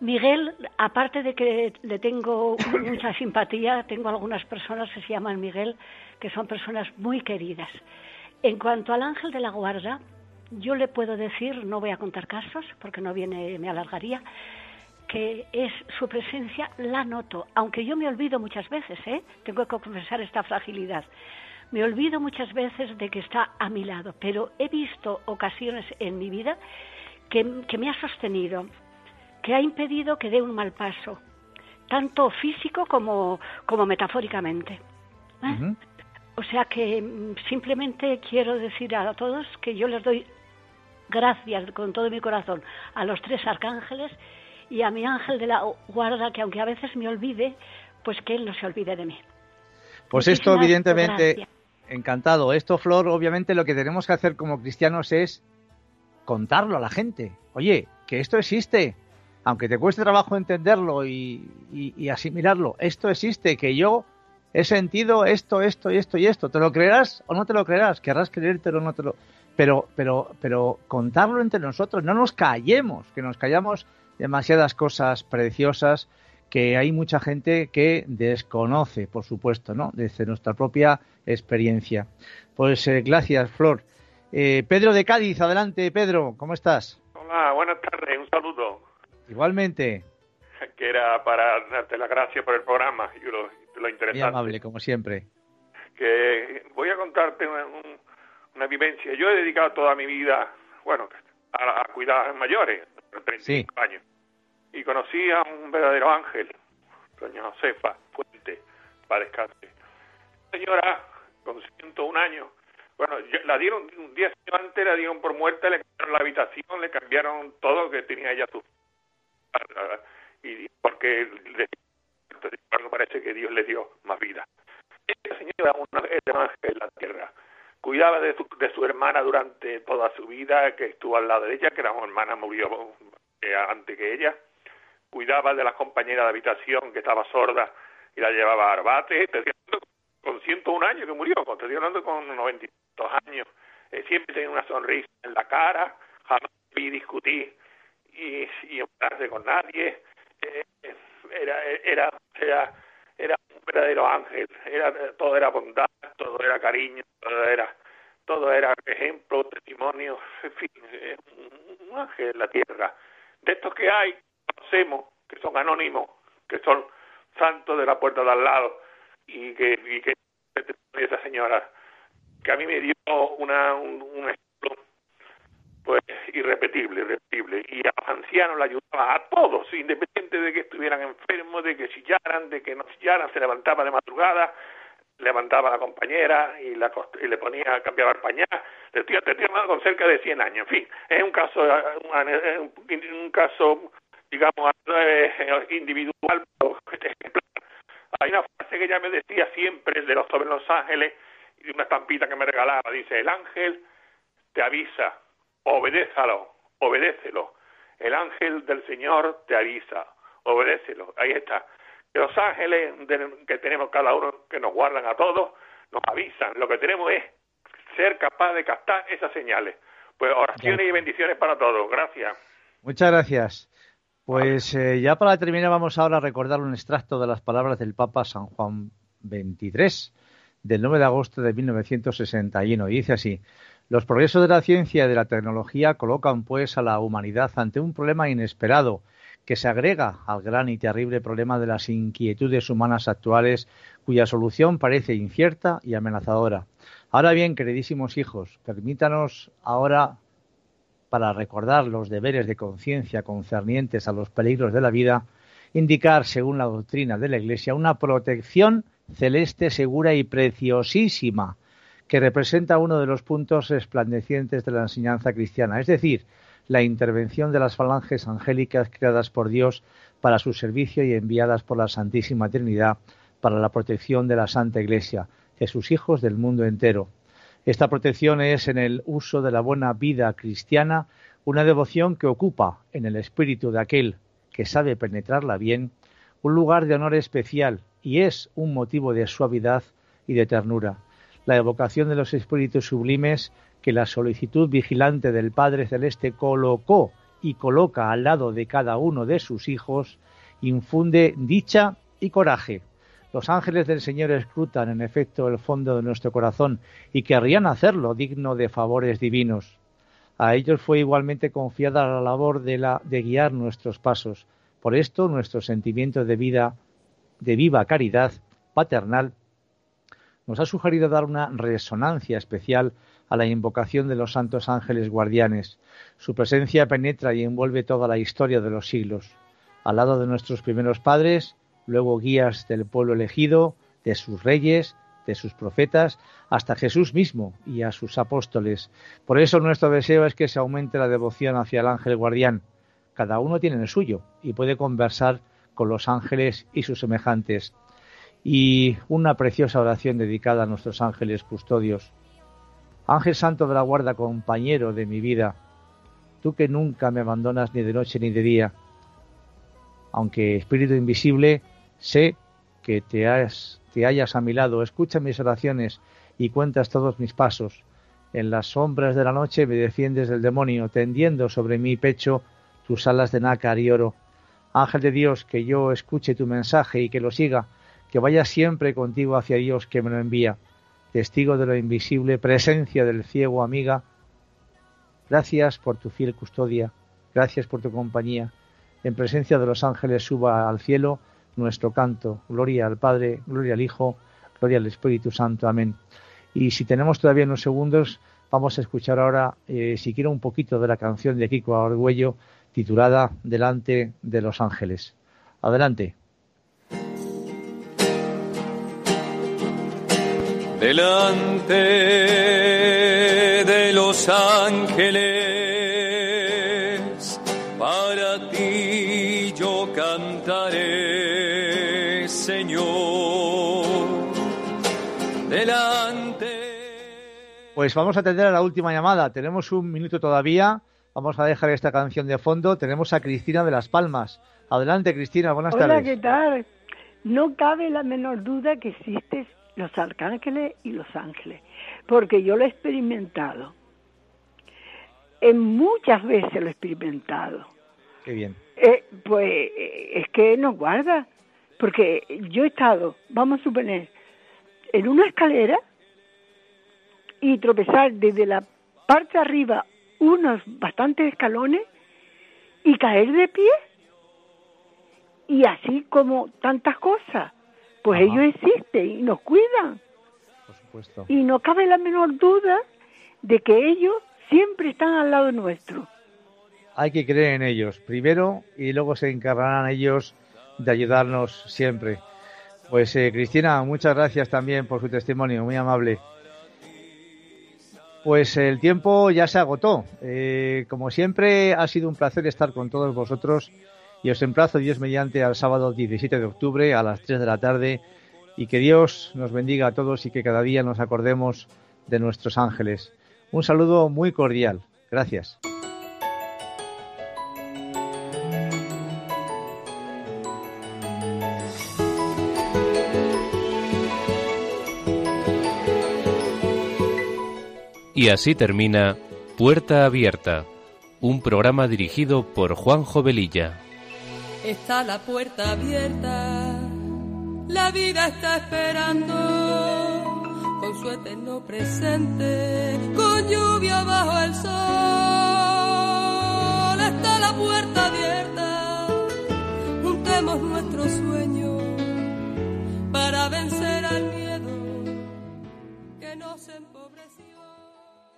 Miguel, aparte de que le tengo mucha simpatía, tengo algunas personas que se llaman Miguel, que son personas muy queridas. En cuanto al ángel de la guarda, yo le puedo decir, no voy a contar casos porque no viene, me alargaría, que es su presencia, la noto, aunque yo me olvido muchas veces, ¿eh? tengo que confesar esta fragilidad. Me olvido muchas veces de que está a mi lado, pero he visto ocasiones en mi vida que, me ha sostenido, que ha impedido que dé un mal paso, tanto físico como, como metafóricamente. ¿eh? O sea que mm, simplemente quiero decir a todos que yo les doy gracias con todo mi corazón a los tres arcángeles y a mi ángel de la guarda, que aunque a veces me olvide, pues que él no se olvide de mí. Pues esto, evidentemente, encantado. Esto, Flor, obviamente lo que tenemos que hacer como cristianos es contarlo a la gente. Oye, que esto existe, aunque te cueste trabajo entenderlo y, y asimilarlo, esto existe, que yo he sentido esto, esto y esto y esto. ¿Te lo creerás o no te lo creerás? Querrás creértelo o no te lo pero, pero, pero contarlo entre nosotros, no nos callemos, que nos callamos demasiadas cosas preciosas que hay mucha gente que desconoce, por supuesto, ¿no? Desde nuestra propia experiencia. Pues eh, gracias, Flor. Eh, Pedro de Cádiz, adelante, Pedro, ¿cómo estás? Hola, buenas tardes, un saludo. Igualmente. Que era para darte las gracias por el programa y lo, lo interesante. Muy amable, como siempre. Que voy a contarte un, una vivencia. Yo he dedicado toda mi vida, bueno, a, cuidar a mayores, 35 años. Y conocí a un verdadero ángel, doña Josefa Fuente, para descanse. Señora, con 101 años, bueno, la dieron un día antes, la dieron por muerta, le cambiaron la habitación, le cambiaron todo que tenía ella su... Y porque parece que Dios le dio más vida. Esta señora era un ángel en la tierra. Cuidaba de su, de su hermana durante toda su vida, que estuvo al lado de ella, que una hermana, murió eh, antes que ella, cuidaba de la compañera de habitación que estaba sorda y la llevaba a Arbate, con 101 años que murió, estoy hablando con 92 años, eh, siempre tenía una sonrisa en la cara, jamás vi discutir y, y con nadie, eh, era, era, era, era un verdadero ángel, era, todo era bondad, todo era cariño, todo era, todo era ejemplo, testimonio, en fin, un ángel en la tierra. De estos que hay, conocemos, que son anónimos, que son santos de la puerta de al lado, y que, y que esa señora, que a mí me dio una, un, un pues irrepetible, irrepetible. Y a los ancianos le ayudaba a todos, independiente de que estuvieran enfermos, de que sillaran, de que no sillaran, se levantaba de madrugada, levantaba a la compañera y, la, y le ponía, cambiaba el pañal. Te estoy, te con cerca de 100 años. En fin, es un caso, un, caso digamos, eh, individual, pero Hay una frase que ella me decía siempre de los sobre los ángeles y una estampita que me regalaba. Dice, el ángel te avisa obedézalo, obedécelo. El ángel del Señor te avisa, obedécelo. Ahí está. Los ángeles que tenemos cada uno, que nos guardan a todos, nos avisan. Lo que tenemos es ser capaz de captar esas señales. Pues oraciones y bendiciones para todos. Gracias. Muchas gracias. Pues eh, ya para terminar vamos ahora a recordar un extracto de las palabras del Papa San Juan XXIII del 9 de agosto de 1961. Y dice así, los progresos de la ciencia y de la tecnología colocan pues a la humanidad ante un problema inesperado que se agrega al gran y terrible problema de las inquietudes humanas actuales cuya solución parece incierta y amenazadora. Ahora bien, queridísimos hijos, permítanos ahora, para recordar los deberes de conciencia concernientes a los peligros de la vida, indicar, según la doctrina de la Iglesia, una protección celeste, segura y preciosísima que representa uno de los puntos resplandecientes de la enseñanza cristiana, es decir, la intervención de las falanges angélicas creadas por Dios para su servicio y enviadas por la Santísima Trinidad para la protección de la Santa Iglesia, de sus hijos del mundo entero. Esta protección es en el uso de la buena vida cristiana una devoción que ocupa en el espíritu de aquel que sabe penetrarla bien un lugar de honor especial y es un motivo de suavidad y de ternura la evocación de los espíritus sublimes que la solicitud vigilante del Padre Celeste colocó y coloca al lado de cada uno de sus hijos, infunde dicha y coraje. Los ángeles del Señor escrutan en efecto el fondo de nuestro corazón y querrían hacerlo digno de favores divinos. A ellos fue igualmente confiada la labor de, la, de guiar nuestros pasos. Por esto nuestro sentimiento de vida, de viva caridad paternal, nos ha sugerido dar una resonancia especial a la invocación de los santos ángeles guardianes. Su presencia penetra y envuelve toda la historia de los siglos. Al lado de nuestros primeros padres, luego guías del pueblo elegido, de sus reyes, de sus profetas, hasta Jesús mismo y a sus apóstoles. Por eso nuestro deseo es que se aumente la devoción hacia el ángel guardián. Cada uno tiene el suyo y puede conversar con los ángeles y sus semejantes y una preciosa oración dedicada a nuestros ángeles custodios. Ángel Santo de la Guarda, compañero de mi vida, tú que nunca me abandonas ni de noche ni de día, aunque Espíritu Invisible, sé que te, has, te hallas a mi lado, escucha mis oraciones y cuentas todos mis pasos. En las sombras de la noche me defiendes del demonio, tendiendo sobre mi pecho tus alas de nácar y oro. Ángel de Dios, que yo escuche tu mensaje y que lo siga, que vaya siempre contigo hacia Dios que me lo envía, testigo de lo invisible, presencia del ciego, amiga. Gracias por tu fiel custodia, gracias por tu compañía. En presencia de los ángeles suba al cielo nuestro canto. Gloria al Padre, gloria al Hijo, gloria al Espíritu Santo. Amén. Y si tenemos todavía unos segundos, Vamos a escuchar ahora, eh, si quiero, un poquito de la canción de Kiko Argüello titulada Delante de los Ángeles. Adelante. Delante de los ángeles, para ti yo cantaré, Señor. Delante. Pues vamos a atender a la última llamada. Tenemos un minuto todavía. Vamos a dejar esta canción de fondo. Tenemos a Cristina de Las Palmas. Adelante, Cristina, buenas tardes. Hola, ¿qué tal? No cabe la menor duda que existen los arcángeles y los ángeles, porque yo lo he experimentado. En muchas veces lo he experimentado. Qué bien. Eh, pues eh, es que nos guarda, porque yo he estado, vamos a suponer, en una escalera y tropezar desde la parte arriba unos bastantes escalones y caer de pie. Y así como tantas cosas, pues ellos existen y nos cuidan. Por supuesto. Y no cabe la menor duda de que ellos siempre están al lado nuestro. Hay que creer en ellos primero y luego se encargarán ellos de ayudarnos siempre. Pues eh, Cristina, muchas gracias también por su testimonio, muy amable. Pues el tiempo ya se agotó. Eh, como siempre, ha sido un placer estar con todos vosotros y os emplazo Dios mediante al sábado 17 de octubre a las 3 de la tarde y que Dios nos bendiga a todos y que cada día nos acordemos de nuestros ángeles. Un saludo muy cordial. Gracias. Y así termina Puerta Abierta, un programa dirigido por Juan Jovelilla. Está la puerta abierta, la vida está esperando, con su eterno presente, con lluvia bajo el sol. Está la puerta abierta, juntemos nuestros sueños para vencer al miedo